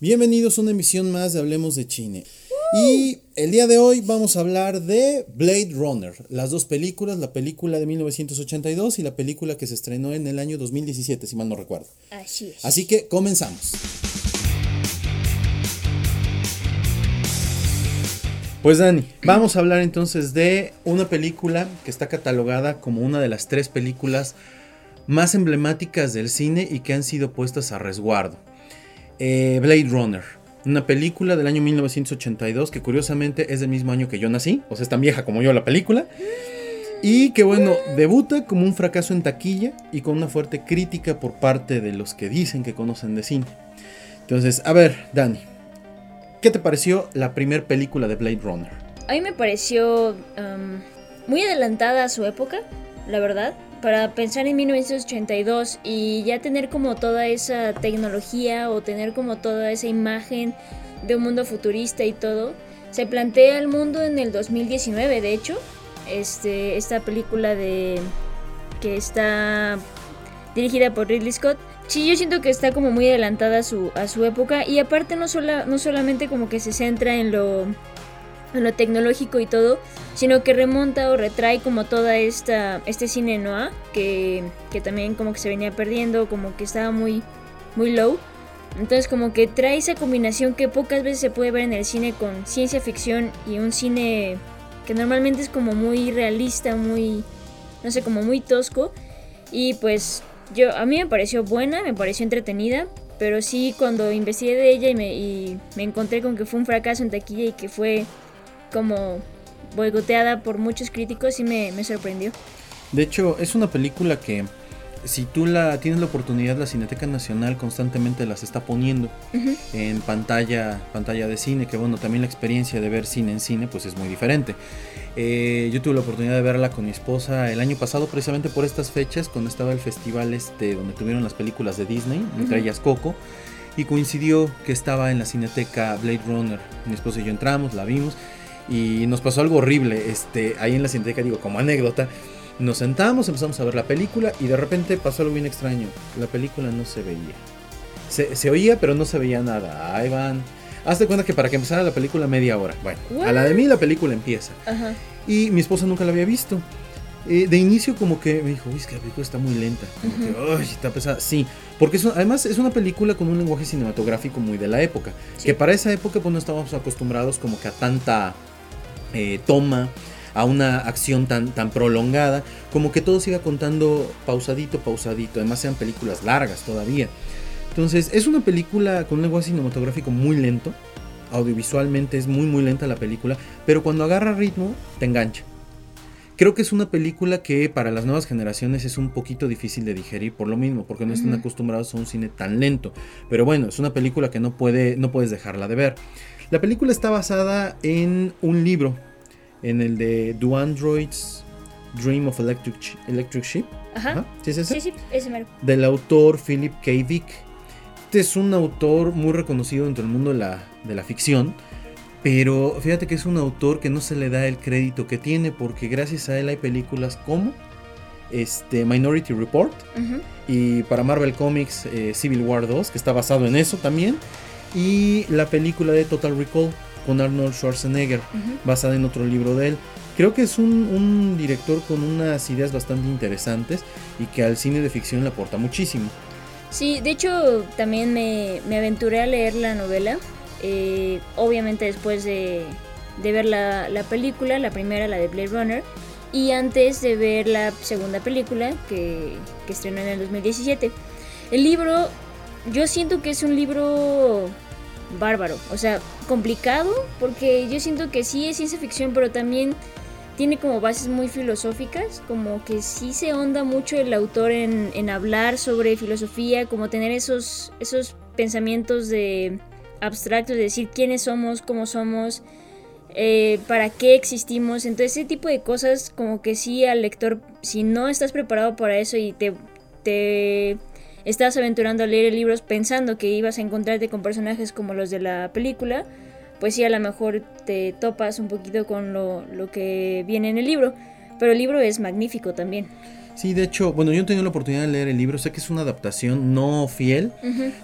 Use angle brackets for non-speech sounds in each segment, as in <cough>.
Bienvenidos a una emisión más de Hablemos de Chine. Y el día de hoy vamos a hablar de Blade Runner, las dos películas, la película de 1982 y la película que se estrenó en el año 2017, si mal no recuerdo. Así es. Así que comenzamos. Pues Dani, vamos a hablar entonces de una película que está catalogada como una de las tres películas más emblemáticas del cine y que han sido puestas a resguardo. Eh, Blade Runner, una película del año 1982 que curiosamente es del mismo año que yo nací, o sea, es tan vieja como yo la película. Y que bueno, debuta como un fracaso en taquilla y con una fuerte crítica por parte de los que dicen que conocen de cine. Entonces, a ver, Dani, ¿qué te pareció la primera película de Blade Runner? A mí me pareció um, muy adelantada a su época, la verdad. Para pensar en 1982 y ya tener como toda esa tecnología o tener como toda esa imagen de un mundo futurista y todo, se plantea el mundo en el 2019, de hecho. Este, esta película de que está dirigida por Ridley Scott. Sí, yo siento que está como muy adelantada a su, a su época y aparte no, sola, no solamente como que se centra en lo, en lo tecnológico y todo, sino que remonta o retrae como toda esta este cine noir que, que también como que se venía perdiendo, como que estaba muy muy low. Entonces como que trae esa combinación que pocas veces se puede ver en el cine con ciencia ficción y un cine que normalmente es como muy realista, muy no sé, como muy tosco y pues yo a mí me pareció buena, me pareció entretenida, pero sí cuando investigué de ella me, y me encontré con que fue un fracaso en taquilla y que fue como boicoteada por muchos críticos y me, me, sorprendió. De hecho, es una película que si tú la tienes la oportunidad, la Cineteca Nacional constantemente las está poniendo uh -huh. en pantalla, pantalla de cine, que bueno, también la experiencia de ver cine en cine pues es muy diferente. Eh, yo tuve la oportunidad de verla con mi esposa el año pasado, precisamente por estas fechas, cuando estaba el festival este, donde tuvieron las películas de Disney, entre uh -huh. ellas Coco, y coincidió que estaba en la Cineteca Blade Runner. Mi esposa y yo entramos, la vimos y nos pasó algo horrible. Este, ahí en la cineteca, digo, como anécdota, nos sentamos, empezamos a ver la película y de repente pasó algo bien extraño. La película no se veía. Se, se oía, pero no se veía nada. Ahí van. Hazte cuenta que para que empezara la película media hora. Bueno, a la de mí la película empieza. -huh. Y mi esposa nunca la había visto. Eh, de inicio como que me dijo, uy, es que la película está muy lenta, como uh -huh. que, uy, está pesada. Sí, porque es, además es una película con un lenguaje cinematográfico muy de la época. Sí. Que para esa época pues no estábamos acostumbrados como que a tanta eh, toma, a una acción tan, tan prolongada, como que todo siga contando pausadito, pausadito. Además sean películas largas todavía. Entonces es una película con un lenguaje cinematográfico muy lento. Audiovisualmente es muy muy lenta la película, pero cuando agarra ritmo te engancha. Creo que es una película que para las nuevas generaciones es un poquito difícil de digerir por lo mismo, porque no están acostumbrados a un cine tan lento. Pero bueno, es una película que no, puede, no puedes dejarla de ver. La película está basada en un libro, en el de Do Androids Dream of Electric, Electric Sheep. Ajá. Ajá. ¿Sí es ese? Sí, sí, ese mero. Del autor Philip K. Dick. Este es un autor muy reconocido dentro del mundo de la, de la ficción. Pero fíjate que es un autor que no se le da el crédito que tiene porque gracias a él hay películas como este, Minority Report Uh -huh. y para Marvel Comics eh, Civil War 2 que está basado en eso también y la película de Total Recall con Arnold Schwarzenegger Uh -huh. basada en otro libro de él. Creo que es un, un, director con unas ideas bastante interesantes y que al cine de ficción le aporta muchísimo. Sí, de hecho también me, me aventuré a leer la novela eh, obviamente después de, de ver la, la, película, la primera, la de Blade Runner, y antes de ver la segunda película que, que estrenó en el 2017. El libro, yo siento que es un libro bárbaro, o sea, complicado, porque yo siento que sí es ciencia ficción, pero también tiene como bases muy filosóficas, como que sí se honda mucho el autor en, en hablar sobre filosofía, como tener esos, esos pensamientos de abstractos, de decir quiénes somos, cómo somos, eh, para qué existimos. Entonces ese tipo de cosas como que sí al lector, si no estás preparado para eso y te estás aventurando a leer libros pensando que ibas a encontrarte con personajes como los de la película, pues sí a lo mejor te topas un poquito con lo, lo que viene en el libro. Pero el libro es magnífico también. Sí, de hecho, bueno, yo no he tenido la oportunidad de leer el libro, sé que es una adaptación no fiel.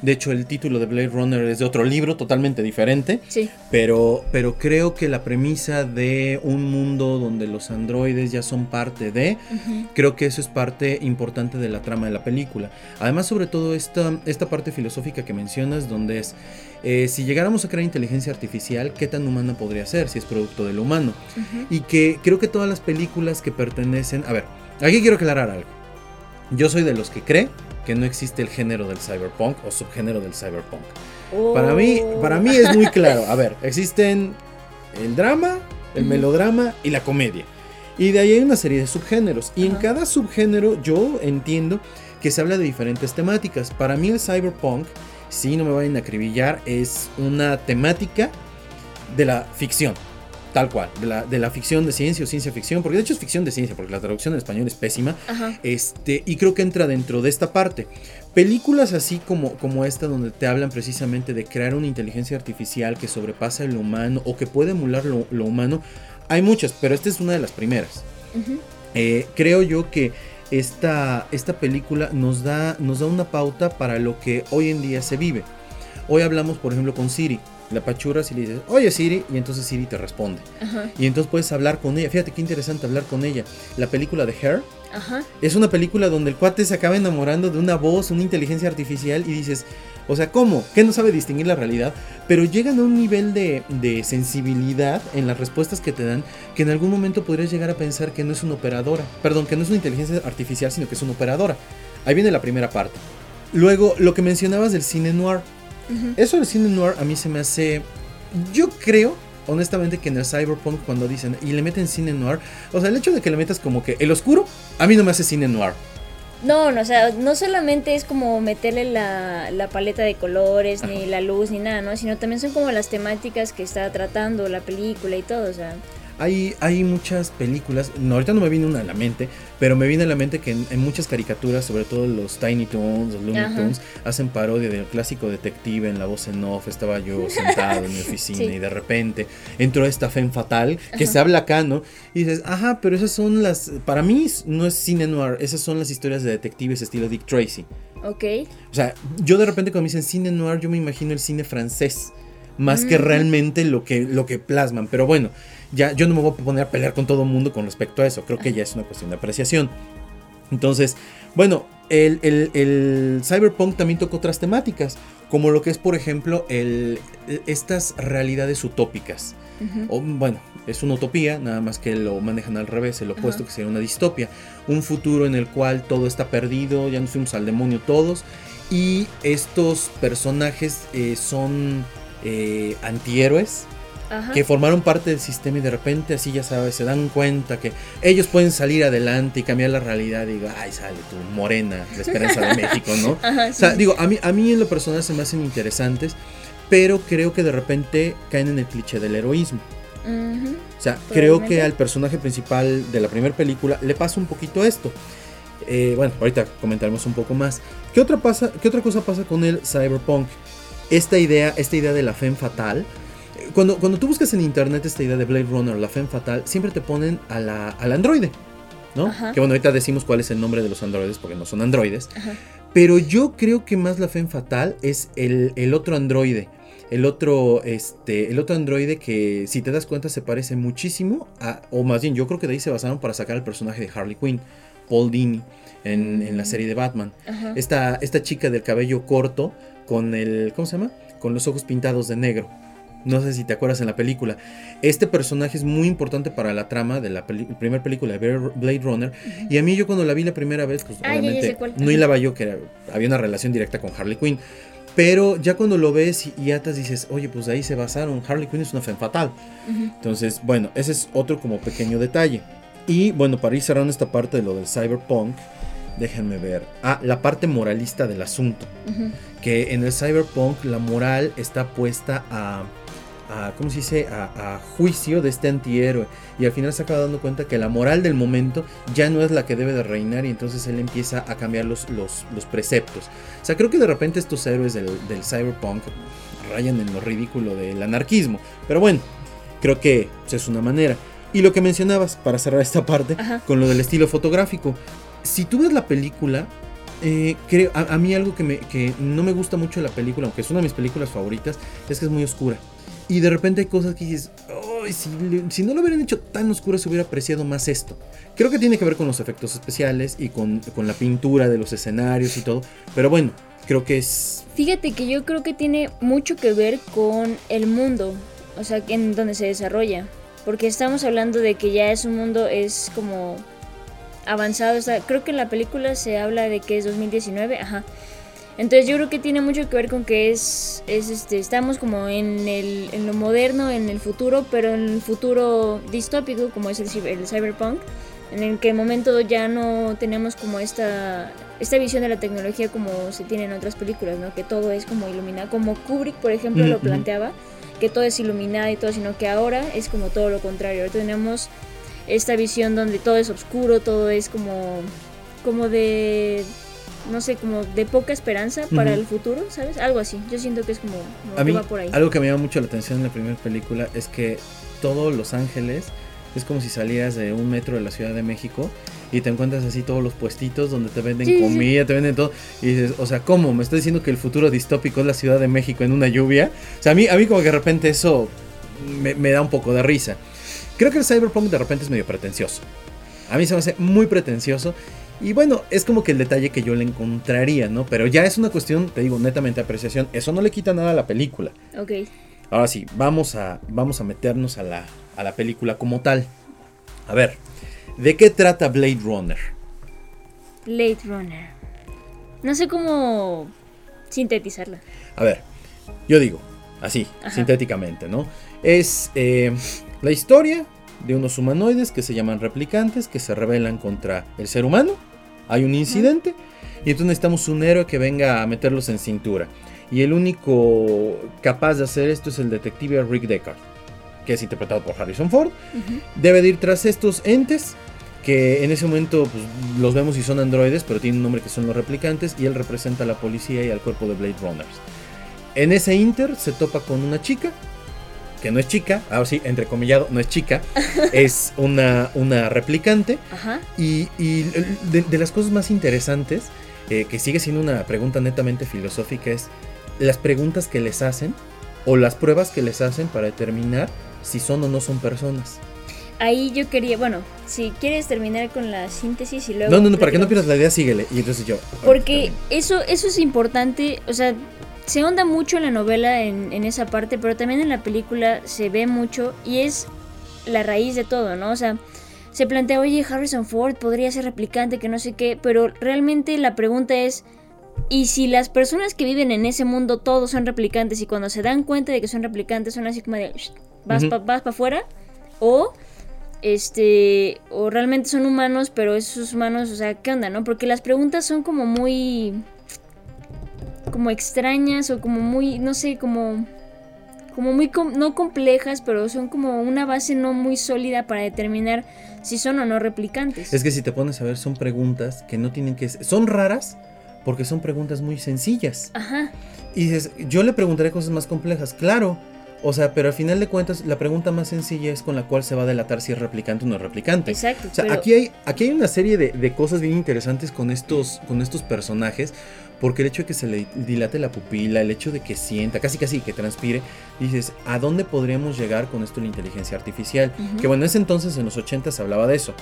De hecho, el título de Blade Runner es de otro libro totalmente diferente. Sí. Pero, pero creo que la premisa de un mundo donde los androides ya son parte de, creo que eso es parte importante de la trama de la película. Además, sobre todo esta, esta parte filosófica que mencionas, donde es, eh, si llegáramos a crear inteligencia artificial, ¿qué tan humana podría ser si es producto del humano? Y que creo que todas las películas que pertenecen, a ver, Aquí quiero aclarar algo. Yo soy de los que cree que no existe el género del cyberpunk o subgénero del cyberpunk. Para, mí, oh. para mí es muy claro. A ver, existen el drama, el melodrama y la comedia. Y de ahí hay una serie de subgéneros. Y en cada subgénero yo entiendo que se habla de diferentes temáticas. Para mí el cyberpunk, si no me vayan a acribillar, es una temática de la ficción. Tal cual, de la, de la, ficción de ciencia o ciencia ficción, porque de hecho es ficción de ciencia, porque la traducción en español es pésima. Este, y creo que entra dentro de esta parte. Películas así como, como esta, donde te hablan precisamente de crear una inteligencia artificial que sobrepasa lo humano o que puede emular lo, humano, hay muchas, pero esta es una de las primeras. Eh, creo yo que esta, esta película nos da, nos da una pauta para lo que hoy en día se vive. Hoy hablamos, por ejemplo, con Siri la pachuras y le dices, oye Siri, y entonces Siri te responde. Y entonces puedes hablar con ella. Fíjate qué interesante hablar con ella. La película de Her es una película donde el cuate se acaba enamorando de una voz, una inteligencia artificial y dices, o sea, ¿cómo? Que no sabe distinguir la realidad, pero llegan a un nivel de, de, sensibilidad en las respuestas que te dan que en algún momento podrías llegar a pensar que no es una operadora, perdón, que no es una inteligencia artificial, sino que es una operadora. Ahí viene la primera parte. Luego, lo que mencionabas del cine noir. Eso del cine noir a mí se me hace. Yo creo, honestamente, que en el cyberpunk, cuando dicen y le meten cine noir, o sea, el hecho de que le metas como que el oscuro, a mí no me hace cine noir. No, no, o sea, no solamente es como meterle la, la paleta de colores, ni la luz, ni nada, ¿no? Sino también son como las temáticas que está tratando la película y todo, o sea. Hay, hay muchas películas, no, ahorita no me viene una a la mente, pero me viene a la mente que en, muchas caricaturas, sobre todo los Tiny Toons, los Looney Tunes, hacen parodia del clásico detective en la voz en off. Estaba yo <laughs> sentado en mi oficina y de repente entró esta Femme Fatal que se habla acá, ¿no? Y dices, ajá, pero esas son las. Para mí no es cine noir, esas son las historias de detectives estilo Dick Tracy. Ok. O sea, yo de repente cuando me dicen cine noir, yo me imagino el cine francés más que realmente lo que, lo que plasman. Pero bueno, ya yo no me voy a poner a pelear con todo el mundo con respecto a eso. Creo que ya es una cuestión de apreciación. Entonces, bueno, el, el, cyberpunk también toca otras temáticas, como lo que es, por ejemplo, el, estas realidades utópicas. o, bueno, es una utopía, nada más que lo manejan al revés, el opuesto que sería una distopia. Un futuro en el cual todo está perdido, ya nos fuimos al demonio todos, y estos personajes eh, son eh, antihéroes que formaron parte del sistema y de repente así ya sabes, se dan cuenta que ellos pueden salir adelante y cambiar la realidad y digo, ay, sale tu morena, la esperanza de México, ¿no? <laughs> O sea, digo, a mí, a mí en lo personal se me hacen interesantes, pero creo que de repente caen en el cliché del heroísmo. O sea, creo que al personaje principal de la primera película le pasa un poquito esto. Eh, bueno, ahorita comentaremos un poco más. ¿Qué otra, pasa, ¿Qué otra cosa pasa con el cyberpunk? Esta idea, esta idea de la fe fatal cuando, cuando tú buscas en internet esta idea de Blade Runner, la Femme Fatal, siempre te ponen a la, al androide. ¿no? Que bueno, ahorita decimos cuál es el nombre de los androides porque no son androides. Pero yo creo que más la Femme Fatal es el, el, otro androide. El otro, este, el otro androide que, si te das cuenta, se parece muchísimo a. O más bien, yo creo que de ahí se basaron para sacar el personaje de Harley Quinn, Paul Dini, en, en la mm. serie de Batman. Esta, esta chica del cabello corto, con el. ¿Cómo se llama? Con los ojos pintados de negro. No sé si te acuerdas en la película. Este personaje es muy importante para la trama de la primera película de Blade Runner. Y a mí yo cuando la vi la primera vez, pues ah, obviamente no hilaba yo que había una relación directa con Harley Quinn. Pero ya cuando lo ves y, atas dices, oye, pues ahí se basaron. Harley Quinn es una fan fatal. Entonces, bueno, ese es otro como pequeño detalle. Y bueno, para ir cerrando esta parte de lo del cyberpunk, déjenme ver. Ah, la parte moralista del asunto. Que en el cyberpunk la moral está puesta a a, ¿cómo se dice?, a, juicio de este antihéroe. Y al final se acaba dando cuenta que la moral del momento ya no es la que debe de reinar y entonces él empieza a cambiar los, los, preceptos. O sea, creo que de repente estos héroes del, cyberpunk rayan en lo ridículo del anarquismo. Pero bueno, creo que pues, es una manera. Y lo que mencionabas, para cerrar esta parte, con lo del estilo fotográfico. si tú ves la película, eh, creo, a, mí algo que, me, que no me gusta mucho de la película, aunque es una de mis películas favoritas, es que es muy oscura. Y de repente hay cosas que dices, "Ay, si, si no lo hubieran hecho tan oscura se hubiera apreciado más esto. Creo que tiene que ver con los efectos especiales y con, con la pintura de los escenarios y todo. Pero bueno, creo que es... Fíjate que yo creo que tiene mucho que ver con el mundo, o sea, en donde se desarrolla. Porque estamos hablando de que ya es un mundo, es como avanzado. sea, creo que en la película se habla de que es 2019, ajá. Entonces yo creo que tiene mucho que ver con que es, es este, estamos como en, el, en lo moderno, en el futuro, pero en el futuro distópico, como es el, el cyberpunk, en el que el momento ya no tenemos como esta, esta visión de la tecnología como se tiene en otras películas, ¿no? Que todo es como iluminado, como Kubrick, por ejemplo, Ujú, lo ujú. planteaba, que todo es iluminado y todo, sino que ahora es como todo lo contrario. Ahora tenemos esta visión donde todo es oscuro, todo es como, como de, no sé, como de poca esperanza para el futuro, ¿sabes? Algo así. Yo siento que es como, como A que mí, va por ahí. algo que me llama mucho la atención en la primera película es que todo Los Ángeles es como si salieras de un metro de la Ciudad de México y te encuentras así todos los puestitos donde te venden Sí, sí, sí. comida, te venden todo. Y dices, o sea, ¿cómo? ¿Me estás diciendo que el futuro distópico es la Ciudad de México en una lluvia? O sea, a mí, a mí como que de repente eso me, me da un poco de risa. Creo que el cyberpunk de repente es medio pretencioso. A mí se me hace muy pretencioso. Y bueno, es como que el detalle que yo le encontraría, ¿no? Pero ya es una cuestión, te digo, netamente apreciación. Eso no le quita nada a la película. Ok. Ahora sí, vamos a, vamos a meternos a la, a la película como tal. A ver, ¿de qué trata Blade Runner? Blade Runner. No sé cómo sintetizarla. A ver, yo digo, así, Ajá. sintéticamente, ¿no? Es eh, la historia de unos humanoides que se llaman replicantes, que se rebelan contra el ser humano. Hay un incidente y entonces necesitamos un héroe que venga a meterlos en cintura. Y el único capaz de hacer esto es el detective Rick Deckard, que es interpretado por Harrison Ford. Debe de ir tras estos entes que en ese momento pues, los vemos y son androides, pero tienen un nombre que son los replicantes y él representa a la policía y al cuerpo de Blade Runners. En ese inter se topa con una chica, que no es chica, ahora sí, entrecomillado, no es chica, <laughs> es una, una replicante Ajá. y, y de, de las cosas más interesantes, eh, que sigue siendo una pregunta netamente filosófica, es las preguntas que les hacen o las pruebas que les hacen para determinar si son o no son personas. Ahí yo quería, bueno, si quieres terminar con la síntesis y luego... No, no, no, para que no pierdas la idea, síguele. Y entonces yo. Porque eso, eso es importante, o sea, se honda mucho en la novela en, en esa parte, pero también en la película se ve mucho y es la raíz de todo, ¿no? O sea, se plantea, oye, Harrison Ford podría ser replicante, que no sé qué, pero realmente la pregunta es, ¿y si las personas que viven en ese mundo todos son replicantes y cuando se dan cuenta de que son replicantes son así como de, "Shh, vas Ujú. para afuera? O este o realmente son humanos, pero esos humanos, o sea, ¿qué onda, no? Porque las preguntas son como muy como extrañas o como muy, no sé, como como muy com- no complejas, pero son como una base no muy sólida para determinar si son o no replicantes. Es que si te pones a ver, son preguntas que no tienen que ser. Son raras porque son preguntas muy sencillas. Ajá. Y dices, yo le preguntaré cosas más complejas, claro. O sea, pero al final de cuentas, la pregunta más sencilla es con la cual se va a delatar si es replicante o no es replicante. Exacto. O sea, pero- aquí hay, aquí hay una serie de, de cosas bien interesantes con estos, con estos personajes. Porque el hecho de que se le dilate la pupila, el hecho de que sienta, casi casi que transpire, dices, ¿a dónde podríamos llegar con esto de la inteligencia artificial? Que bueno, en ese entonces, en los 80 se hablaba de eso.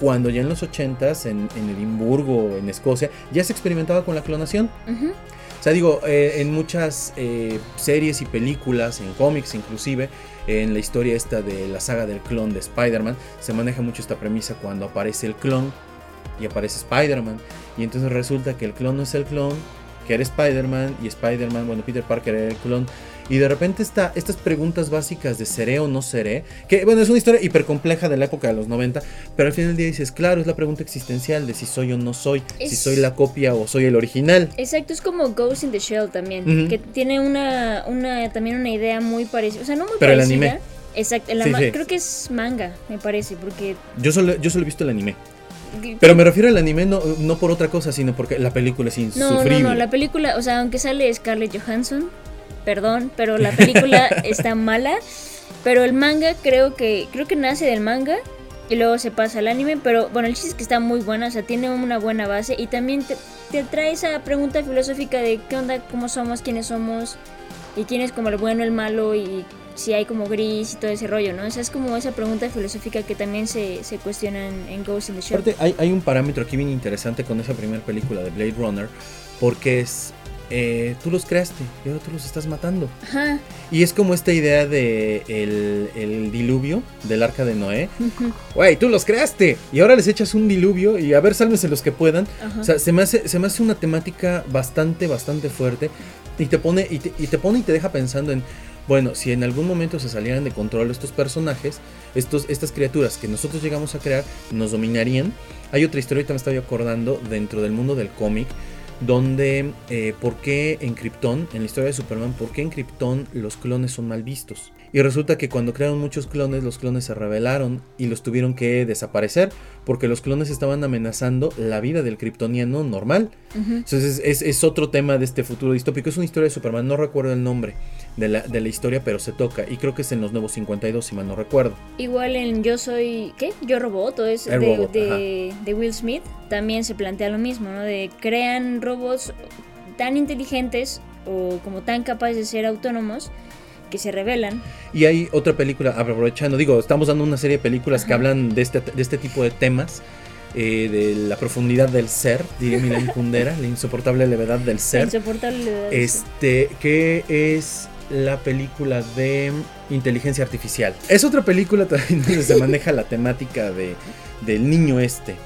Cuando ya en los 80 en, en Edimburgo, en Escocia, ya se experimentaba con la clonación. Ujú. O sea, digo, eh, en muchas eh, series y películas, en cómics inclusive, en la historia esta de la saga del clon de Spider-Man, se maneja mucho esta premisa cuando aparece el clon y aparece Spider-Man. Y entonces resulta que el clon no es el clon, que era Spider-Man y Spider-Man, bueno, Peter Parker era el clon. Y de repente está estas preguntas básicas de seré o no seré, que bueno, es una historia hipercompleja de la época de los 90, pero al final del día dices, claro, es la pregunta existencial de si soy o no soy, si soy la copia o soy el original. Exacto, es como Ghost in the Shell también, que tiene una, una también una idea muy parecida, o sea, no muy Pero el parecida. anime. Exacto, Sí, ma- sí. creo que es manga, me parece, porque Yo solo, yo solo he visto el anime. Pero me refiero al anime no, no por otra cosa, sino porque la película es No, insufrible. no, no, la película, o sea, aunque sale Scarlett Johansson, perdón, pero la película <laughs> está mala, pero el manga creo que creo que nace del manga y luego se pasa al anime, pero bueno, el chiste es que está muy buena, o sea, tiene una buena base y también te, te trae esa pregunta filosófica de qué onda, cómo somos, quiénes somos y quién es como el bueno, el malo y si hay como gris y todo ese rollo, ¿no? Esa es como esa pregunta filosófica que también se, se cuestiona en, Ghost in the Shell. Aparte, hay, hay un parámetro aquí bien interesante con esa primera película de Blade Runner, porque es eh, tú los creaste y ahora tú los estás matando. Ajá. Y es como esta idea de el, el diluvio del arca de Noé. Güey, tú los creaste y ahora les echas un diluvio y a ver, sálvense los que puedan. Ajá. O sea, se me, hace, se me hace una temática bastante, bastante fuerte y te pone y te, y te pone y te deja pensando en, bueno, si en algún momento se salieran de control estos personajes, estos, estas criaturas que nosotros llegamos a crear, nos dominarían. Hay otra historia, ahorita me estaba acordando, dentro del mundo del cómic, donde eh, por qué en Krypton, en la historia de Superman, por qué en Krypton los clones son mal vistos. Y resulta que cuando crearon muchos clones, los clones se rebelaron y los tuvieron que desaparecer porque los clones estaban amenazando la vida del kryptoniano normal. Entonces es, es otro tema de este futuro distópico. Es una historia de Superman, no recuerdo el nombre de la, de la historia, pero se toca. Y creo que es en los nuevos 52, si mal no recuerdo. Igual en Yo Soy, ¿qué? Yo Robot, o es El de, robot, de, de Will Smith, también se plantea lo mismo, ¿no? De crean robots tan inteligentes o como tan capaces de ser autónomos que se rebelan. Y hay otra película, aprovechando, digo, estamos dando una serie de películas que Ajá. hablan de este, de este tipo de temas. eh, de la profundidad del ser, diría Milan Kundera, la insoportable levedad del La ser. insoportable levedad. Este, que es la película de inteligencia artificial. Es otra película también donde se maneja la temática de, del niño este.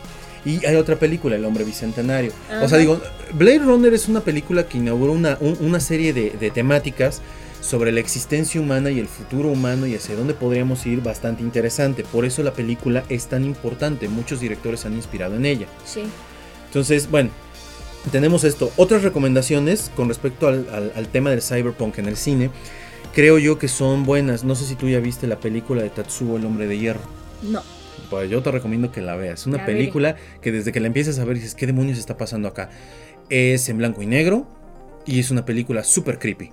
Y hay otra película, El hombre bicentenario. O Ajá. sea, digo, Blade Runner es una película que inauguró una, un- una serie de, de temáticas sobre la existencia humana y el futuro humano y hacia dónde podríamos ir bastante interesante. Por eso la película es tan importante. Muchos directores han inspirado en ella. Sí. Entonces, bueno, tenemos esto. Otras recomendaciones con respecto al, al- al tema del cyberpunk en el cine, creo yo que son buenas. No sé si tú ya viste la película de Tatsuo, el hombre de hierro. No. Pues yo te recomiendo que la veas. Es una película que desde que la empieces a ver dices, ¿qué demonios está pasando acá? Es en blanco y negro y es una película súper creepy.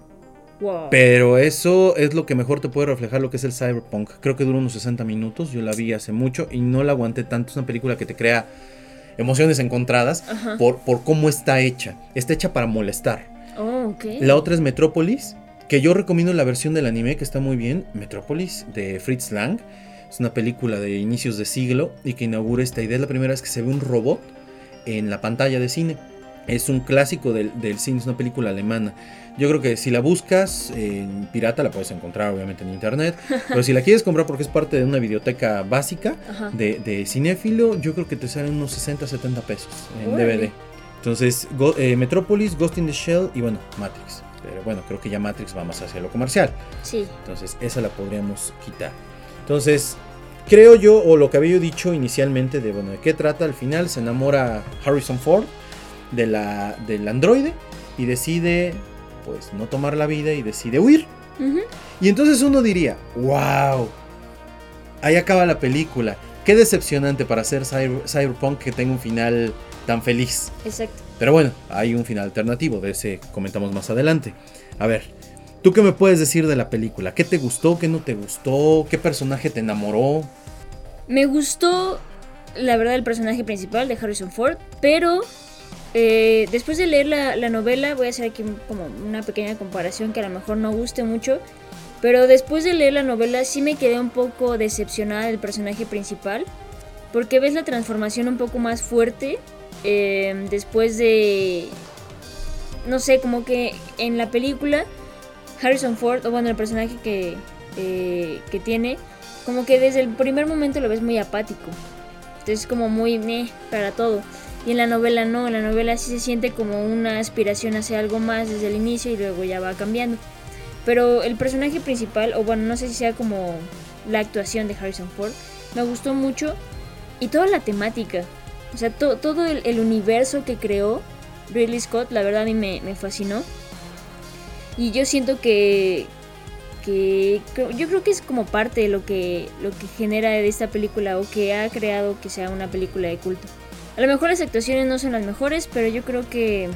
Wow. Pero eso es lo que mejor te puede reflejar lo que es el cyberpunk. Creo que dura unos 60 minutos. Yo la vi hace mucho y no la aguanté tanto. Es una película que te crea emociones encontradas Ajá. por, por cómo está hecha. Está hecha para molestar. Oh. La otra es Metrópolis, que yo recomiendo la versión del anime que está muy bien. Metrópolis de Fritz Lang. Es una película de inicios de siglo y que inaugura esta idea. Es la primera vez que se ve un robot en la pantalla de cine. Es un clásico del, del cine, es una película alemana. Yo creo que si la buscas en pirata la puedes encontrar obviamente en internet. <laughs> Pero si la quieres comprar porque es parte de una biblioteca básica de, de cinéfilo, yo creo que te salen unos 60, 70 pesos en. DVD. Entonces, Go- eh, Metropolis, Ghost in the Shell y bueno, Matrix. Pero bueno, creo que ya Matrix va más hacia lo comercial. Sí. Entonces, esa la podríamos quitar. Entonces, creo yo, o lo que había yo dicho inicialmente, de bueno, de qué trata, al final se enamora Harrison Ford de la, del androide y decide, pues, no tomar la vida y decide huir. Y entonces uno diría, wow, ahí acaba la película. Qué decepcionante para hacer cyber- Cyberpunk que tenga un final tan feliz. Exacto. Pero bueno, hay un final alternativo, de ese comentamos más adelante. A ver, ¿tú qué me puedes decir de la película? ¿Qué te gustó? ¿Qué no te gustó? ¿Qué personaje te enamoró? Me gustó, la verdad, el personaje principal de Harrison Ford, pero eh, después de leer la, la novela, voy a hacer aquí como una pequeña comparación que a lo mejor no guste mucho, pero después de leer la novela sí me quedé un poco decepcionada del personaje principal, porque ves la transformación un poco más fuerte eh, después de, no sé, como que en la película Harrison Ford, o bueno, el personaje que, eh, que tiene, como que desde el primer momento lo ves muy apático. Entonces como muy para todo. Y en la novela no, en la novela sí se siente como una aspiración hacia algo más desde el inicio y luego ya va cambiando. Pero el personaje principal, o bueno, no sé si sea como la actuación de Harrison Ford, me gustó mucho. Y toda la temática, o sea, to- todo el, universo que creó Ridley Scott, la verdad a mí me, me fascinó. Y yo siento que, que yo creo que es como parte de lo que lo que genera de esta película o que ha creado que sea una película de culto. A lo mejor las actuaciones no son las mejores, pero yo creo que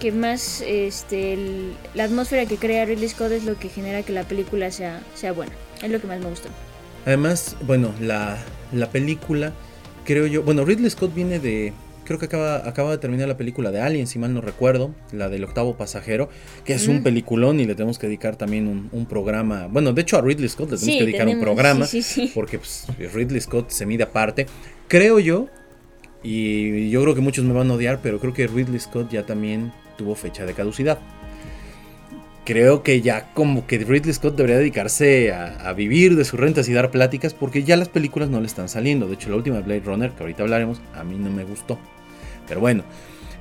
que más este el- la atmósfera que crea Ridley Scott es lo que genera que la película sea sea buena. Es lo que más me gustó. Además, bueno, la, la película, creo yo, bueno, Ridley Scott viene de, creo que acaba, acaba de terminar la película de Alien, si mal no recuerdo, la del octavo pasajero, que es un peliculón y le tenemos que dedicar también un, programa. Bueno, de hecho a Ridley Scott le tenemos que dedicar un programa, porque pues, Ridley Scott se mide aparte. Creo yo, y yo creo que muchos me van a odiar, pero creo que Ridley Scott ya también tuvo fecha de caducidad creo que ya como que Ridley Scott debería dedicarse a, vivir de sus rentas y dar pláticas porque ya las películas no le están saliendo. De hecho, la última Blade Runner, que ahorita hablaremos, a mí no me gustó. Pero bueno,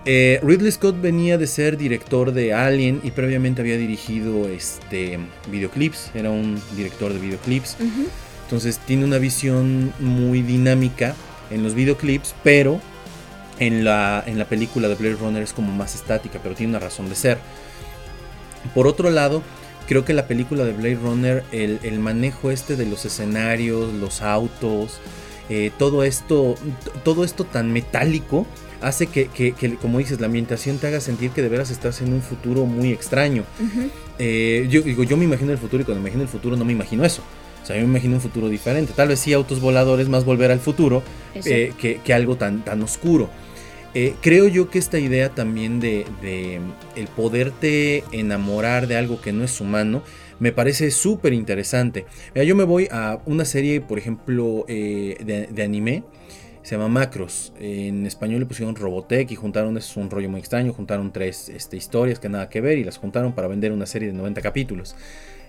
eh, Ridley Scott venía de ser director de Alien y previamente había dirigido este, videoclips, era un director de videoclips. Entonces tiene una visión muy dinámica en los videoclips, pero en la, en la película de Blade Runner es como más estática, pero tiene una razón de ser. Por otro lado, creo que la película de Blade Runner, el, manejo este de los escenarios, los autos, eh, todo esto, todo esto tan metálico, hace que, como dices, la ambientación te haga sentir que de veras estás en un futuro muy extraño. Eh, yo digo, yo me imagino el futuro y cuando me imagino el futuro no me imagino eso. O sea, yo me imagino un futuro diferente. Tal vez sí autos voladores, más volver al futuro eh, que, algo tan, tan oscuro. Eh, creo yo que esta idea también de, el poderte enamorar de algo que no es humano me parece súper interesante. yo me voy a una serie, por ejemplo, eh, de, anime. Se llama Macros. En español le pusieron Robotech y juntaron, es un rollo muy extraño, juntaron tres este, historias que nada que ver y las juntaron para vender una serie de 90 capítulos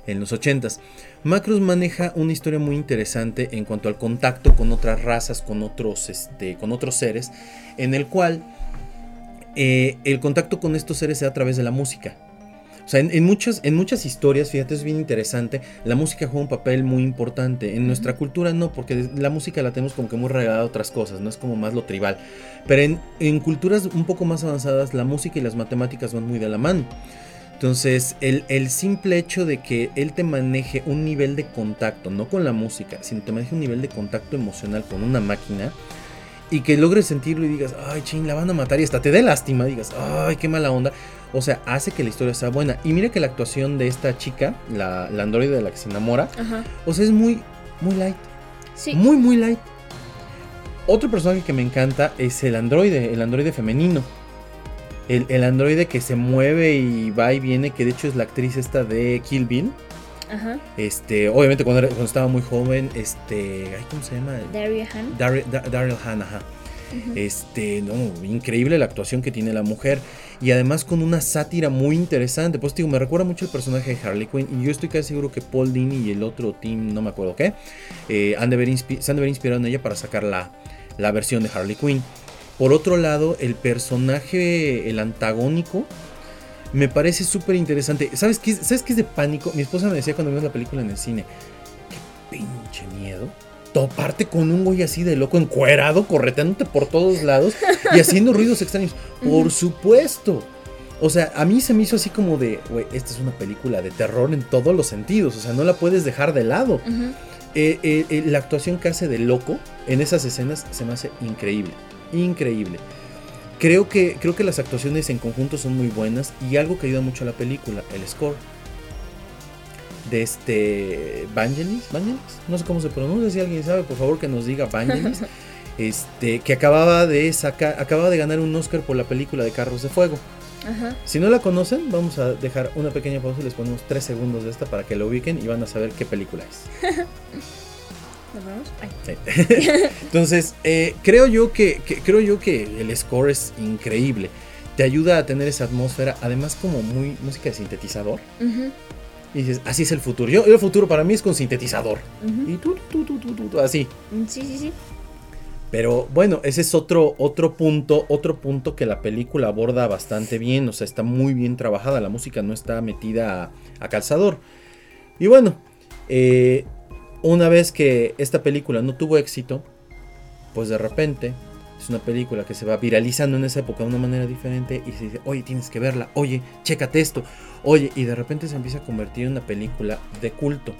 en los 80s. Macros maneja una historia muy interesante en cuanto al contacto con otras razas, con otros, este, con otros seres, en el cual eh, el contacto con estos seres es a través de la música. O sea, en, muchas, en muchas historias, fíjate, es bien interesante, la música juega un papel muy importante. En nuestra cultura no, porque la música la tenemos como que muy regalada a otras cosas, no es como más lo tribal. Pero en, en culturas un poco más avanzadas, la música y las matemáticas van muy de la mano. Entonces, el, simple hecho de que él te maneje un nivel de contacto, no con la música, sino te maneje un nivel de contacto emocional con una máquina, y que logres sentirlo y digas, ay, ching, la van a matar, y hasta te dé lástima, digas, ay, qué mala onda. O sea, hace que la historia sea buena. Y mire que la actuación de esta chica, la, la androide de la que se enamora, o sea, es muy, muy light. Sí. Muy, muy light. Otro personaje que me encanta es el androide, el androide femenino el, androide que se mueve y va y viene, que de hecho es la actriz esta de Kill Bill. Ajá. Este, obviamente cuando, estaba muy joven, este, ¿cómo se llama? Daryl Han. Daryl, Han, ajá. Este, no, increíble la actuación que tiene la mujer y además con una sátira muy interesante. Pues digo, me recuerda mucho el personaje de Harley Quinn y yo estoy casi seguro que Paul Dini y el otro team, no me acuerdo qué, eh, han de haber se han de haber inspirado en ella para sacar la, la versión de Harley Quinn. Por otro lado, el personaje, el antagónico, me parece súper interesante. ¿Sabes qué, ¿Sabes qué es de pánico? Mi esposa me decía cuando vimos la película en el cine, qué pinche miedo. Toparte con un güey así de loco, encuerado, correteándote por todos lados y haciendo ruidos extraños. Por supuesto. O sea, a mí se me hizo así como de, güey, esta es una película de terror en todos los sentidos. O sea, no la puedes dejar de lado. Eh, eh, eh, la actuación que hace de loco en esas escenas se me hace increíble increíble. Creo que, creo que las actuaciones en conjunto son muy buenas y algo que ayuda mucho a la película, el score. De este Vangelis, Vangelis, no sé cómo se pronuncia, si alguien sabe, por favor que nos diga Vangelis. <laughs> este, que acababa de sacar, acababa de ganar un Oscar por la película de Carros de Fuego. Si no la conocen, vamos a dejar una pequeña pausa y les ponemos tres segundos de esta para que lo ubiquen y van a saber qué película es. <laughs> <laughs> Entonces, eh, creo, yo que, creo yo que el score es increíble. Te ayuda a tener esa atmósfera, además como muy música de sintetizador. Y dices, así es el futuro. Yo, el futuro para mí es con sintetizador. Y tú, tú, tú, tú, tú, así. Mm, sí, sí, sí. Pero bueno, ese es otro, otro punto, otro punto que la película aborda bastante bien. O sea, está muy bien trabajada. La música no está metida a, a calzador. Y bueno, eh, una vez que esta película no tuvo éxito, pues de repente es una película que se va viralizando en esa época de una manera diferente y se dice, oye, tienes que verla, oye, chécate esto, oye, y de repente se empieza a convertir en una película de culto.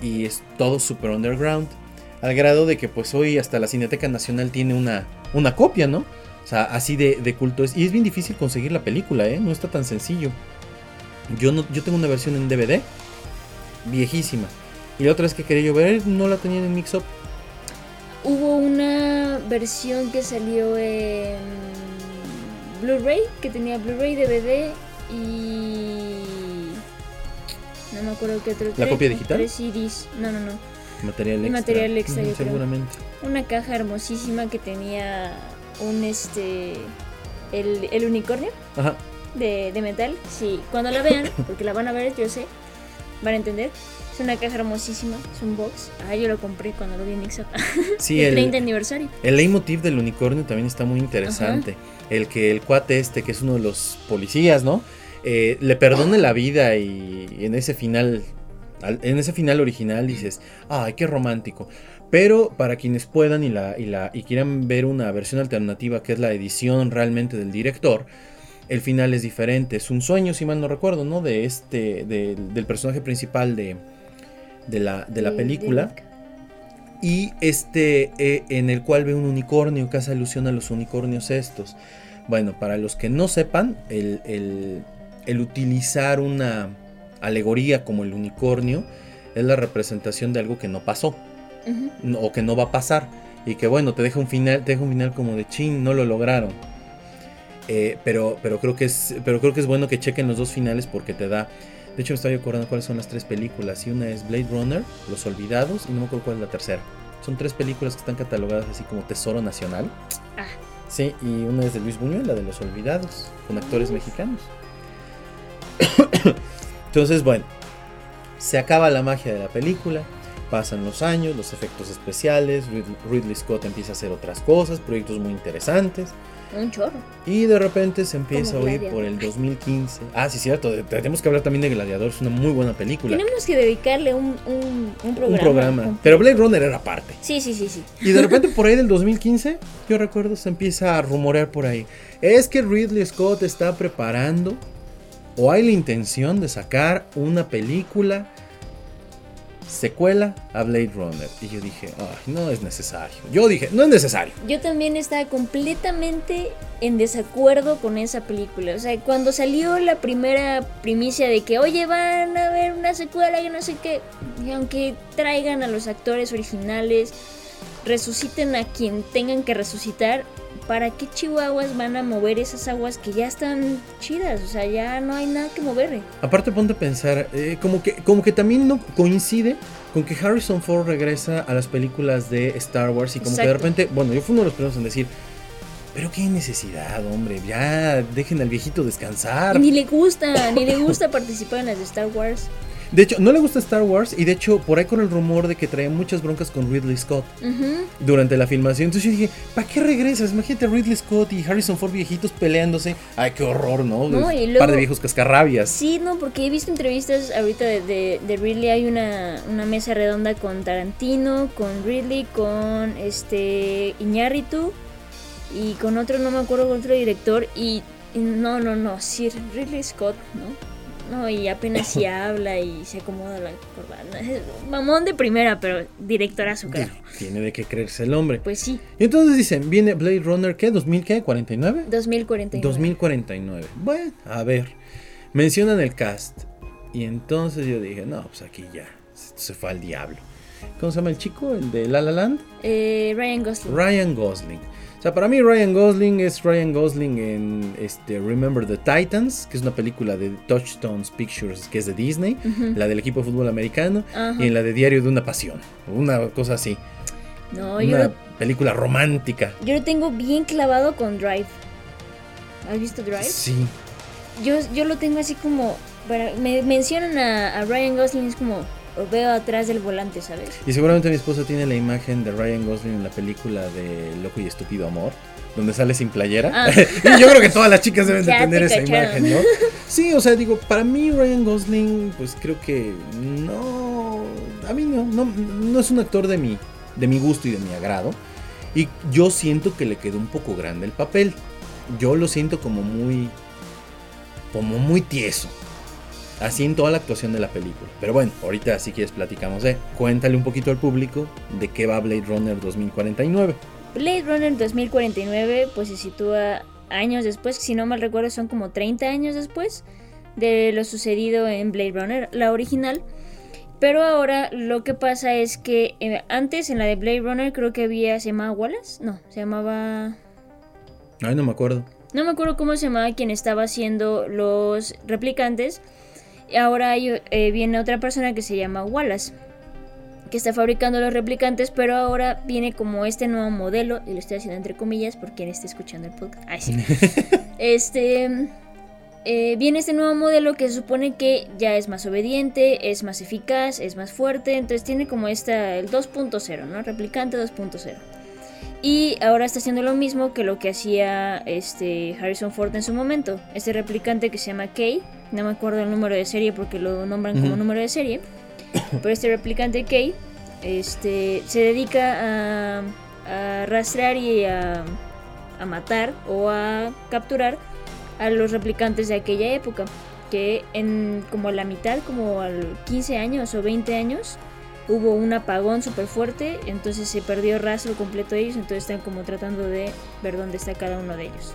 Y es todo super underground, al grado de que pues hoy hasta la Cineteca Nacional tiene una, una copia, ¿no? O sea, así de, de culto es. Y es bien difícil conseguir la película, ¿eh? No está tan sencillo. Yo, no, yo tengo una versión en DVD, viejísima Y la otra vez que quería yo ver, no la tenían en Mix Up. Hubo una versión que salió en Blu-ray, que tenía Blu-ray, DVD y. No me acuerdo qué otro. ¿La copia digital? Tres CDs. No, no, no. Material extra. material extra, creo. Seguramente. Una caja hermosísima que tenía un este. El, el unicornio Ajá. de, de metal. Sí, cuando la vean, porque la van a ver, yo sé, van a entender. Es una caja hermosísima, es un box. Ah, yo lo compré cuando lo vi en Up. <laughs> Sí, el el, 30 aniversario. el leitmotiv del unicornio también está muy interesante. El que el cuate este, que es uno de los policías, ¿no? Eh, le perdone la vida y en ese final, al- en ese final original dices, ay, qué romántico. Pero para quienes puedan y, la, y, la, y quieran ver una versión alternativa, que es la edición realmente del director, el final es diferente. Es un sueño, si mal no recuerdo, ¿no? De este, de- del personaje principal de, de la, de la película. Y este eh, en el cual ve un unicornio que hace alusión a los unicornios estos. Bueno, para los que no sepan, el, el- el utilizar una alegoría como el unicornio es la representación de algo que no pasó o que no va a pasar. Y que bueno, te deja un final, te deja un final como de chin, no lo lograron. Eh, pero, pero, creo que es, pero creo que es bueno que chequen los dos finales porque te da. De hecho, me estaba acordando cuáles son las tres películas. Y una es Blade Runner, Los Olvidados, y no me acuerdo cuál es la tercera. Son tres películas que están catalogadas así como Tesoro Nacional. Ah. Sí, y una es de Luis Buñuel, la de Los Olvidados, con actores mexicanos. <coughs> Entonces, bueno, se acaba la magia de la película. Pasan los años, los efectos especiales, Rid- Ridley Scott empieza a hacer otras cosas, proyectos muy interesantes. Un chorro. Y de repente se empieza Como a oír por el 2015. Ah, sí, cierto. Tenemos que hablar también de Gladiador. Es una muy buena película. Tenemos que dedicarle un, un, un programa. Un programa. Pero Blade Runner era parte. Sí, sí, sí, sí. Y de repente por ahí del 2015, yo recuerdo, se empieza a rumorear por ahí. Es que Ridley Scott está preparando o hay la intención de sacar una película secuela a Blade Runner. Y yo dije, ay, no es necesario. Yo dije, no es necesario. Yo también estaba completamente en desacuerdo con esa película. O sea, cuando salió la primera primicia de que, oye, van a ver una secuela que no sé qué, y aunque traigan a los actores originales, resuciten a quien tengan que resucitar, ¿para qué chihuahuas van a mover esas aguas que ya están chidas? O sea, ya no hay nada que moverle. Aparte ponte a pensar, eh, como, que, como que también no coincide con que Harrison Ford regresa a las películas de Star Wars y como que de repente, bueno, yo fui uno de los primeros en decir, pero qué necesidad, hombre, ya dejen al viejito descansar. Y ni le gusta, ni le gusta <laughs> participar en las de Star Wars. De hecho, no le gusta Star Wars y de hecho por ahí con el rumor de que traía muchas broncas con Ridley Scott durante la filmación. Entonces yo dije, ¿para qué regresas? Imagínate a Ridley Scott y Harrison Ford viejitos peleándose. Ay, qué horror, ¿no? No, y Un luego- par de viejos cascarrabias. Sí, no, porque he visto entrevistas ahorita de, de, de Ridley. Hay una, una mesa redonda con Tarantino, con Ridley, con este Iñárritu y con otro, no me acuerdo, con otro director. Y, y no, no, no, Sir Ridley Scott, ¿no? No, y apenas si <coughs> habla y se acomoda la corbata. Mamón de primera, pero directorazo, carajo. Tiene de qué creerse el hombre. Pues sí, Y entonces dicen, viene Blade Runner, ¿qué? ¿2000 qué? ¿49? 2049. 2049. Bueno, a ver. Mencionan el cast. Y entonces yo dije, no, pues aquí ya. Se fue al diablo. ¿Cómo se llama el chico? El de La La Land. Eh, Ryan Gosling. Ryan Gosling. O sea, para mí Ryan Gosling es Ryan Gosling en este, Remember the Titans, que es una película de Touchstones Pictures, que es de Disney, la del equipo de fútbol americano, y en la de Diario de una Pasión, una cosa así, No, una película romántica. yo lo tengo bien clavado con Drive. ¿Has visto Drive? Sí, Yo, yo lo tengo así como. Para, me mencionan a, a Ryan Gosling, es como. Veo atrás del volante, ¿sabes? y seguramente mi esposa tiene la imagen de Ryan Gosling en la película de Loco y Estúpido Amor, donde sale sin playera. Ah. <laughs> y yo creo que todas las chicas deben de Ya te tener esa cacharon. imagen, ¿no? Sí, o sea, digo, para mí Ryan Gosling, pues creo que no, a mí no, no, no es un actor de mi, de mi gusto y de mi agrado. Y yo siento que le quedó un poco grande el papel. Yo lo siento como muy, como muy tieso. Así en toda la actuación de la película. Pero bueno, ahorita si quieres platicamos de. Cuéntale un poquito al público de qué va Blade Runner 2049. Blade Runner 2049, pues se sitúa años después, si no mal recuerdo, son como 30 años después de lo sucedido en Blade Runner, la original. Pero ahora lo que pasa es que eh, antes en la de Blade Runner creo que había, se llamaba Wallace, no, se llamaba... Ay, no me acuerdo. No me acuerdo cómo se llamaba quien estaba haciendo los replicantes. Y ahora hay, eh, viene otra persona que se llama Wallace, que está fabricando los replicantes, pero ahora viene como este nuevo modelo, y lo estoy haciendo entre comillas por quien esté escuchando el podcast. Ay, sí. <laughs> este eh, viene este nuevo modelo que se supone que ya es más obediente, es más eficaz, es más fuerte, entonces tiene como esta, el 2.0, ¿no? Replicante 2.0. Y ahora está haciendo lo mismo que lo que hacía este Harrison Ford en su momento. Este replicante que se llama Kay, no me acuerdo el número de serie porque lo nombran como número de serie, <coughs> pero este replicante Kay este, se dedica a, a rastrear y a, a matar o a capturar a los replicantes de aquella época, que en como la mitad, como al 15 años o 20 años, hubo un apagón súper fuerte, entonces se perdió rastro completo de ellos, entonces están como tratando de ver dónde está cada uno de ellos.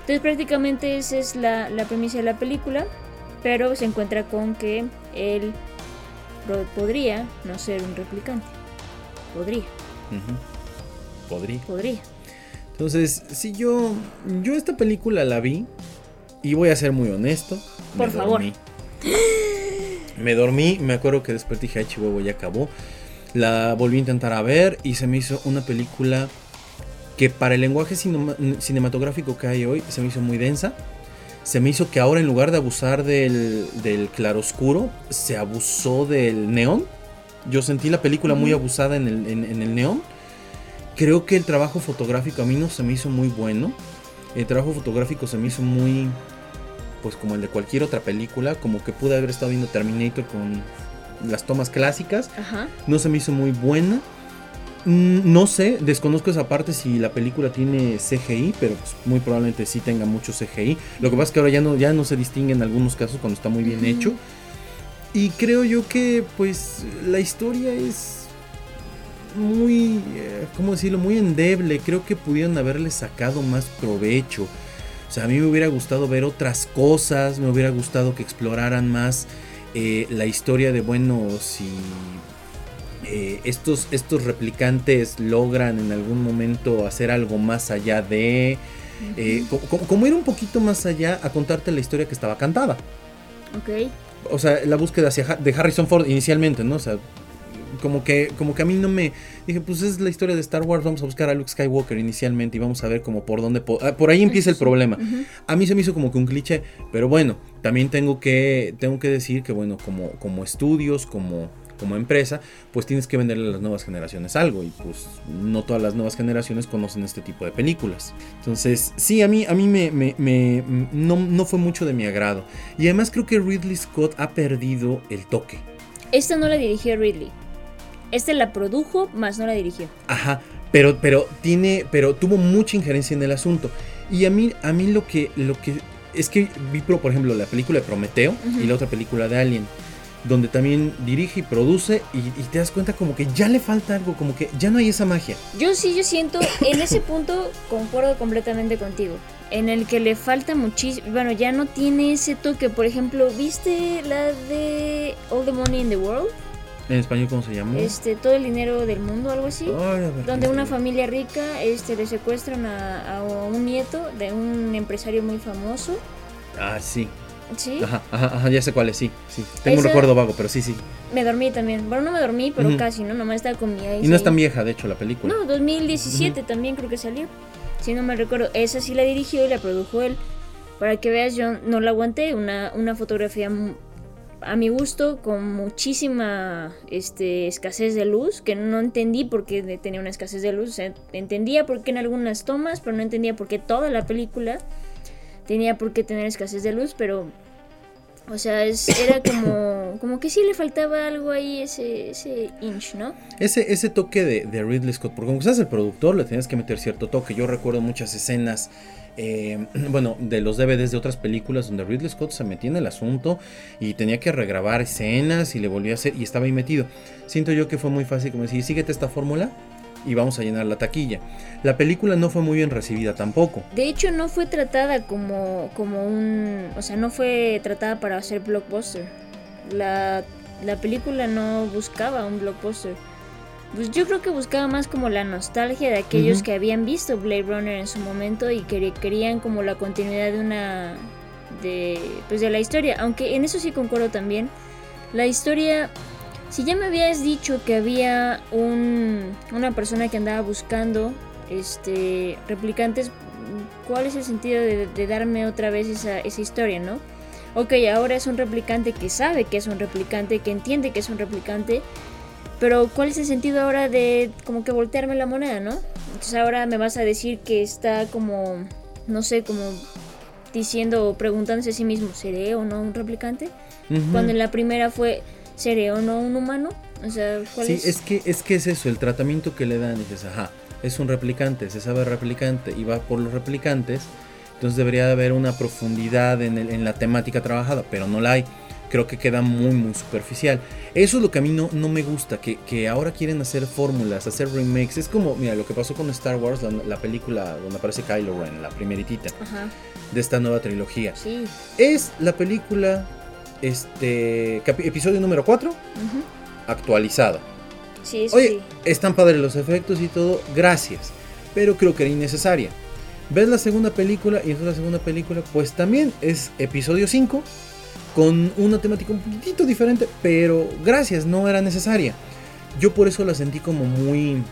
Entonces prácticamente esa es la, la premisa de la película, pero se encuentra con que él podría no ser un replicante. Podría. Podría. Podría. Entonces, si yo, yo esta película la vi y voy a ser muy honesto. Por favor. <laughs> Me dormí, me acuerdo que después dije, ay, chihuahua, ya acabó. La volví a intentar a ver y se me hizo una película que para el lenguaje cinematográfico que hay hoy se me hizo muy densa. Se me hizo que ahora en lugar de abusar del, del claroscuro, se abusó del neón. Yo sentí la película muy abusada en el, en el neón. Creo que el trabajo fotográfico a mí no se me hizo muy bueno. El trabajo fotográfico se me hizo muy pues como el de cualquier otra película, como que pude haber estado viendo Terminator con las tomas clásicas. No se me hizo muy buena. Mm, no sé, desconozco esa parte si la película tiene CGI, pero pues muy probablemente sí tenga mucho CGI. Lo que pasa es que ahora ya no, ya no se distingue en algunos casos cuando está muy bien hecho. Y creo yo que pues la historia es muy, eh, ¿cómo decirlo? Muy endeble. Creo que pudieron haberle sacado más provecho. O sea, a mí me hubiera gustado ver otras cosas, me hubiera gustado que exploraran más eh, la historia de, bueno, si eh, estos, estos replicantes logran en algún momento hacer algo más allá de... Eh, como, ir un poquito más allá a contarte la historia que estaba cantada. Ok. O sea, la búsqueda hacia, de Harrison Ford inicialmente, ¿no? O sea, como que, como que a mí no me... Dije, pues es la historia de Star Wars, vamos a buscar a Luke Skywalker inicialmente y vamos a ver como por dónde... Ah, por ahí empieza el problema. A mí se me hizo como que un cliché, pero bueno, también tengo que, tengo que decir que bueno, como, como estudios, como, como empresa, pues tienes que venderle a las nuevas generaciones algo y pues no todas las nuevas generaciones conocen este tipo de películas. Entonces, sí, a mí, a mí me, me, no, no fue mucho de mi agrado. Y además creo que Ridley Scott ha perdido el toque. Esta no la dirigió Ridley. Este la produjo, más no la dirigió. Ajá, pero, pero tiene, pero tuvo mucha injerencia en el asunto. Y a mí, a mí lo que, lo que es que vi, por ejemplo, la película de Prometeo y la otra película de Alien, donde también dirige y produce y, te das cuenta como que ya le falta algo, como que ya no hay esa magia. Yo sí, yo siento, en ese punto concuerdo completamente contigo, en el que le falta muchísimo, bueno, ya no tiene ese toque, por ejemplo, ¿viste la de All the Money in the World? ¿En español cómo se llama? Este, todo el dinero del mundo, algo así. donde una familia rica este, le secuestran a, un nieto de un empresario muy famoso. Ah, sí. ¿Sí? Ajá, ajá, ya sé cuál es, sí, sí. Tengo un recuerdo vago, pero sí, sí. Me dormí también. Bueno, no me dormí, pero casi, ¿no? Nomás estaba con mi Y no es tan vieja, de hecho, la película. No, 2017 también creo que salió. Si no me recuerdo. Esa sí la dirigió y la produjo él. Para que veas, yo no la aguanté. Una, una fotografía a mi gusto con muchísima este, escasez de luz, que no entendí por qué tenía una escasez de luz. entendía por qué en algunas tomas, pero no entendía por qué toda la película tenía por qué tener escasez de luz, pero... O sea, es, era <coughs> como, como que sí le faltaba algo ahí, ese, ese inch, ¿no? Ese, ese toque de, de Ridley Scott, porque como seas el productor, le tenías que meter cierto toque. Yo recuerdo muchas escenas eh, <clears throat> bueno, de los DVDs de otras películas donde Ridley Scott se metía en el asunto y tenía que regrabar escenas y le volvía a hacer y estaba ahí metido. Siento yo que fue muy fácil como decir, síguete esta fórmula y vamos a llenar la taquilla. La película no fue muy bien recibida tampoco. De hecho, no fue tratada como, como un... O sea, no fue tratada para hacer blockbuster. La la película no buscaba un blockbuster. Pues yo creo que buscaba más como la nostalgia de aquellos que habían visto Blade Runner en su momento y que querían como la continuidad de una de pues de la historia, aunque en eso sí concuerdo también. La historia si ya me habías dicho que había un una persona que andaba buscando este replicantes, ¿cuál es el sentido de, de darme otra vez esa, esa historia, no? Ok, ahora es un replicante que sabe que es un replicante, que entiende que es un replicante, pero ¿cuál es el sentido ahora de como que voltearme la moneda, no? Entonces ahora me vas a decir que está como, no sé, como diciendo o preguntándose a sí mismo, ¿seré o no un replicante? Ujú. Cuando en la primera fue, ¿seré o no un humano? O sea, ¿cuál Sí, es? es que, es que es eso, el tratamiento que le dan, dices, ajá, es un replicante, se sabe replicante y va por los replicantes, entonces debería de haber una profundidad en, el- en la temática trabajada, pero no la hay. Creo que queda muy, muy superficial. Eso es lo que a mí no, no me gusta, que, que ahora quieren hacer fórmulas, hacer remakes. Es como, mira, lo que pasó con Star Wars, la, la película donde aparece Kylo Ren, la primeritita Ajá, de esta nueva trilogía. sí. Es la película, este, episodio número 4, ujú. actualizada. Sí, Oye, sí. están padres los efectos y todo, gracias. Pero creo que era innecesaria. Ves la segunda película y entonces la segunda película pues también es episodio 5 con una temática un poquitito diferente, pero gracias, no era necesaria. Yo por eso la sentí como muy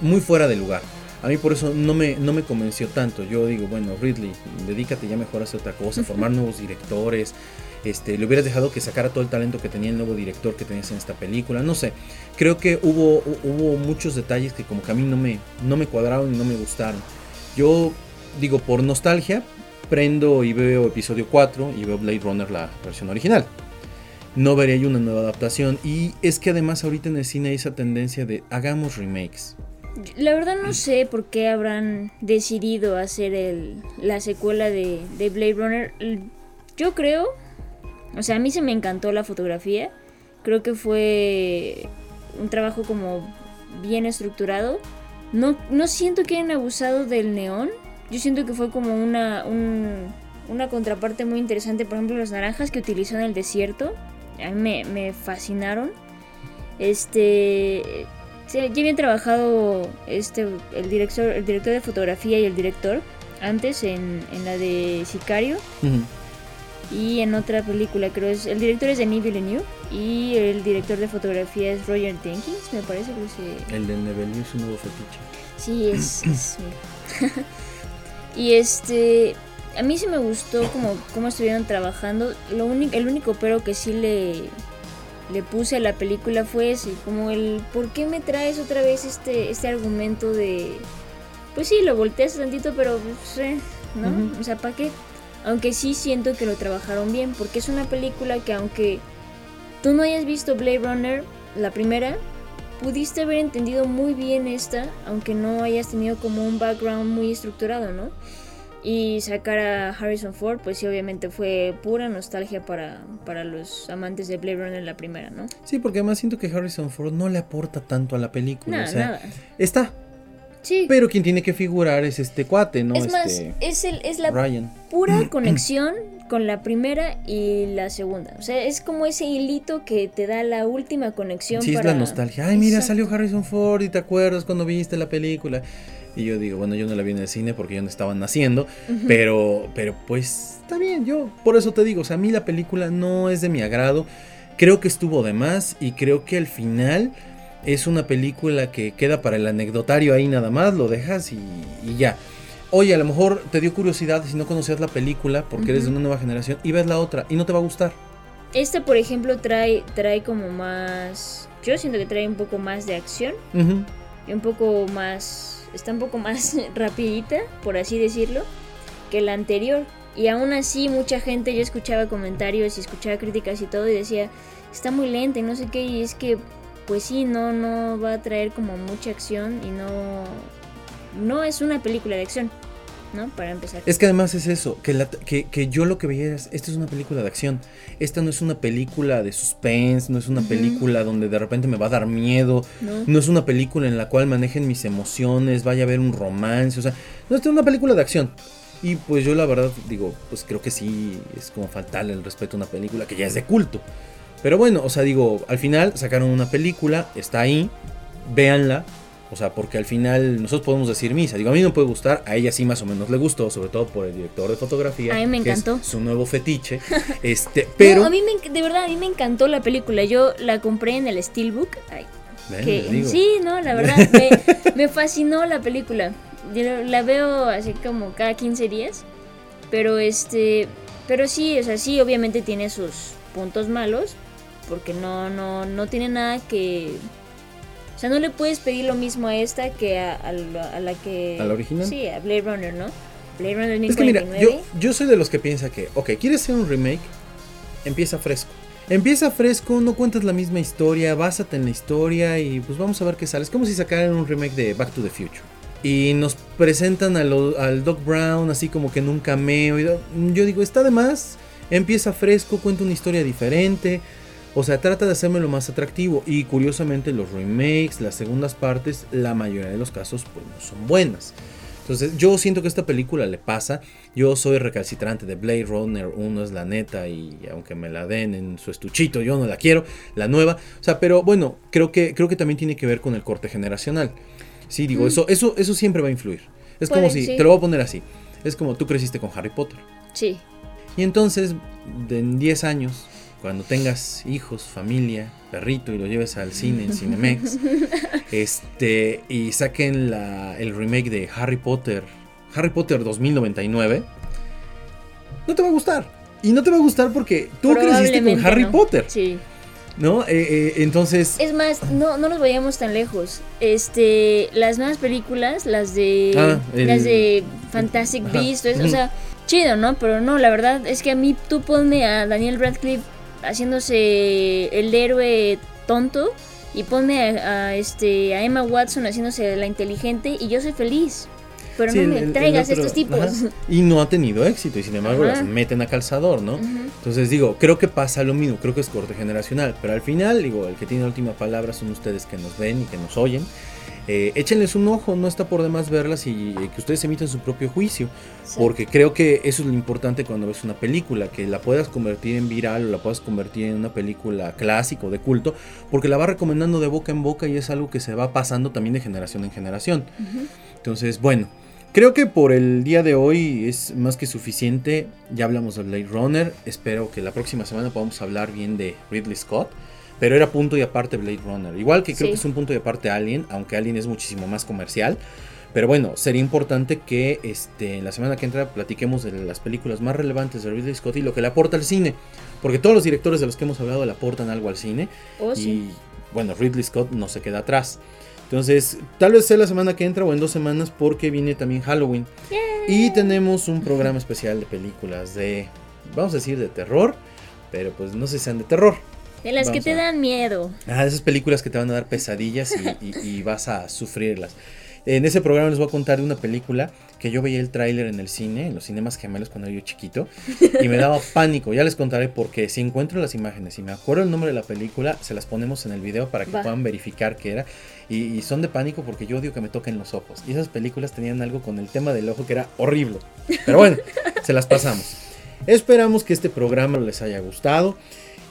muy fuera de lugar. A mí por eso no me, no me convenció tanto. Yo digo, bueno, Ridley, dedícate ya mejor a hacer otra cosa, <laughs> formar nuevos directores. Este, le hubieras dejado que sacara todo el talento que tenía el nuevo director que tenías en esta película. No sé, creo que hubo, hu- hubo muchos detalles que como que a mí no me, no me cuadraron y no me gustaron. Yo digo, por nostalgia, prendo y veo episodio 4 y veo Blade Runner la versión original. No vería yo una nueva adaptación. Y es que además ahorita en el cine hay esa tendencia de hagamos remakes. La verdad no sé por qué habrán decidido hacer el, la secuela de, de Blade Runner. Yo creo, o sea, a mí se me encantó la fotografía. Creo que fue un trabajo como bien estructurado. No, no siento que hayan abusado del neón. Yo siento que fue como una, un- una contraparte muy interesante. Por ejemplo, las naranjas que utilizó en el desierto. A mí me, me fascinaron. Este. Ya habían trabajado este, el, director, el director de fotografía y el director antes en, en la de Sicario y en otra película, creo es el director es Denis Villeneuve y el director de fotografía es Roger Jenkins, me parece que se... El del Nebelio es un nuevo fetiche. Sí, es... es. <clears throat> <laughs> y este... A mí sí me gustó como, cómo estuvieron trabajando. Lo único, el único pero que sí le, le puse a la película fue ese, como el ¿por qué me traes otra vez este, este argumento de pues sí, lo volteas tantito, pero pues, eh, ¿no? O sea, ¿para qué? Aunque sí siento que lo trabajaron bien, porque es una película que aunque tú no hayas visto Blade Runner, la primera, pudiste haber entendido muy bien esta, aunque no hayas tenido como un background muy estructurado, ¿no? Y sacar a Harrison Ford, pues sí, obviamente fue pura nostalgia para, para los amantes de Blade Runner la primera, ¿no? Sí, porque además siento que Harrison Ford no le aporta tanto a la película. Nada, o sea, nada. está. Sí. Pero quien tiene que figurar es este cuate, ¿no? es más, este es, el, es la Ryan. pura <clears throat> conexión con la primera y la segunda. O sea, es como ese hilito que te da la última conexión. Sí, es para... la nostalgia. Ay, mira, Exacto. salió Harrison Ford y te acuerdas cuando viste la película. Y yo digo, bueno, yo no la vi en el cine porque yo no estaba naciendo, pero, pero pues está bien, yo por eso te digo, o sea, a mí la película no es de mi agrado, creo que estuvo de más y creo que al final es una película que queda para el anecdotario ahí nada más, lo dejas y, y ya. Oye, a lo mejor te dio curiosidad si no conocías la película porque eres de una nueva generación y ves la otra y no te va a gustar. Esta, por ejemplo, trae, trae como más... Yo siento que trae un poco más de acción y un poco más... Está un poco más <laughs> rapidita, por así decirlo, que la anterior. Y aún así mucha gente, yo escuchaba comentarios y escuchaba críticas y todo y decía, está muy lenta y no sé qué, y es que pues sí, no, no va a traer como mucha acción y no... No es una película de acción, ¿no? Para empezar. Es que además es eso, que, la- que, que yo lo que veía es, esta es una película de acción, esta no es una película de suspense, no es una película donde de repente me va a dar miedo, ¿no? no es una película en la cual manejen mis emociones, vaya a haber un romance, o sea, no esta es una película de acción. Y pues yo la verdad digo, pues creo que sí, es como faltarle el respeto a una película que ya es de culto. Pero bueno, o sea, digo, al final sacaron una película, está ahí, véanla. O sea, porque al final nosotros podemos decir misa. Digo, a mí no puede gustar, a ella sí más o menos le gustó, sobre todo por el director de fotografía. A mí me que es encantó. su nuevo fetiche. <laughs> este, pero. No, a mí me, de verdad, a mí me encantó la película. Yo la compré en el Steelbook. Ay, Ven, que- sí, no, la verdad, me, <laughs> me fascinó la película. Yo la veo así como cada 15 días. Pero este. Pero sí, o sea, sí, obviamente tiene sus puntos malos. Porque no, no, no tiene nada que. O sea, no le puedes pedir lo mismo a esta que a, a la, a la que. ¿A la original? Sí, a Blade Runner, ¿no? Blade Runner Es que mira, 2049. yo, yo soy de los que piensa que, ok, ¿quieres hacer un remake? Empieza fresco. Empieza fresco, no cuentas la misma historia, básate en la historia y pues vamos a ver qué sale. Es como si sacaran un remake de Back to the Future. Y nos presentan a lo- al Doc Brown así como que en un cameo. y yo digo, está de más. Empieza fresco, cuenta una historia diferente. O sea, trata de hacerme lo más atractivo. Y curiosamente los remakes, las segundas partes, la mayoría de los casos pues no son buenas. Entonces yo siento que esta película le pasa. Yo soy recalcitrante de Blade Runner 1 es la neta y aunque me la den en su estuchito yo no la quiero, la nueva. O sea, pero bueno, creo que, creo que también tiene que ver con el corte generacional. Sí, digo, eso, eso, eso siempre va a influir. Es como si, sí. te lo voy a poner así. Es como tú creciste con Harry Potter. Sí. Y entonces, en 10 años, cuando tengas hijos, familia, perrito y lo lleves al cine en Cinemex, <laughs> este, y saquen la, el remake de Harry Potter, Harry Potter 2099, no te va a gustar. Y no te va a gustar porque tú creciste con Harry no. Potter, Sí. ¿no? Eh, eh, entonces, Es más, no, no nos vayamos tan lejos. Este, las nuevas películas, las de Ah, el- las de Fantastic. Beasts, o sea, chido, ¿no? Pero no, la verdad es que a mí tú ponme a Daniel Radcliffe haciéndose el héroe tonto y ponme a, a, este a Emma Watson haciéndose la inteligente y yo soy feliz. Pero sí, no el- me el- el traigas otro- estos tipos. ajá. Y no ha tenido éxito y sin embargo Ajá. las meten a calzador, ¿no? Entonces digo, creo que pasa lo mismo, creo que es corte generacional, pero al final, digo, el que tiene la última palabra son ustedes que nos ven y que nos oyen. Eh, échenles un ojo, no está por demás verlas y eh, que ustedes emiten su propio juicio, porque creo que eso es lo importante cuando ves una película, que la puedas convertir en viral o la puedas convertir en una película clásica o de culto, porque la va recomendando de boca en boca y es algo que se va pasando también de generación en generación. Entonces, bueno, creo que por el día de hoy es más que suficiente. Ya hablamos de Blade Runner. Espero que la próxima semana podamos hablar bien de Ridley Scott. Pero era punto y aparte Blade Runner. Igual que creo Sí. que es un punto y aparte Alien, aunque Alien es muchísimo más comercial. Pero bueno, sería importante que este, la semana que entra platiquemos de las películas más relevantes de Ridley Scott y lo que le aporta al cine. Porque todos los directores de los que hemos hablado le aportan algo al cine. Oh, y sí. bueno, Ridley Scott no se queda atrás. Entonces, tal vez sea la semana que entra o en dos semanas porque viene también Halloween. Y tenemos un programa especial de películas de, vamos a decir, de terror. Pero pues no sé si sean de terror. De las que te a- dan miedo. Ah, esas películas que te van a dar pesadillas y, y- y vas a sufrirlas. En ese programa les voy a contar de una película que yo veía el tráiler en el cine, en los cinemas gemelos cuando era yo chiquito, y me daba <laughs> pánico. Ya les contaré porque si encuentro las imágenes y me acuerdo el nombre de la película, se las ponemos en el video para que Va. puedan verificar qué era. Y, y son de pánico porque yo odio que me toquen los ojos. Y esas películas tenían algo con el tema del ojo que era horrible. Pero bueno, se las pasamos. <laughs> Esperamos que este programa les haya gustado.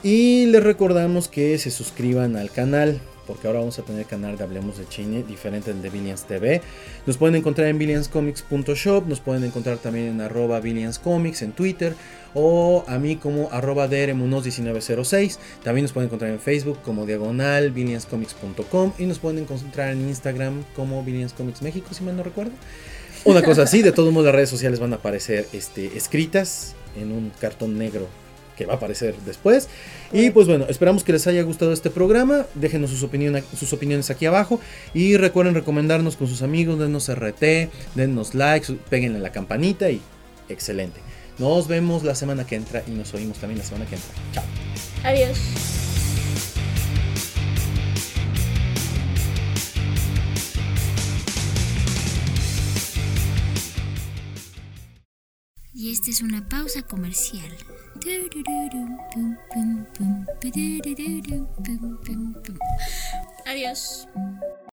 Y les recordamos que se suscriban al canal, porque ahora vamos a tener canal de Hablemos de Cine, diferente del de Billions TV. Nos pueden encontrar en billionscomics.shop, nos pueden encontrar también en arroba billionscomics en Twitter, o a mí como arroba drmunos1906. También nos pueden encontrar en Facebook como diagonal billionscomics.com y nos pueden encontrar en Instagram como Billionscomics México, si mal no recuerdo. Una cosa así, de todos modos las redes sociales van a aparecer este, escritas en un cartón negro que va a aparecer después. Y pues bueno, esperamos que les haya gustado este programa. Déjenos sus, opinión- sus opiniones aquí abajo. Y recuerden recomendarnos con sus amigos, denos RT, denos likes, peguenle la campanita y excelente. Nos vemos la semana que entra y nos oímos también la semana que entra. Chao. Adiós. Y esta es una pausa comercial. Adiós.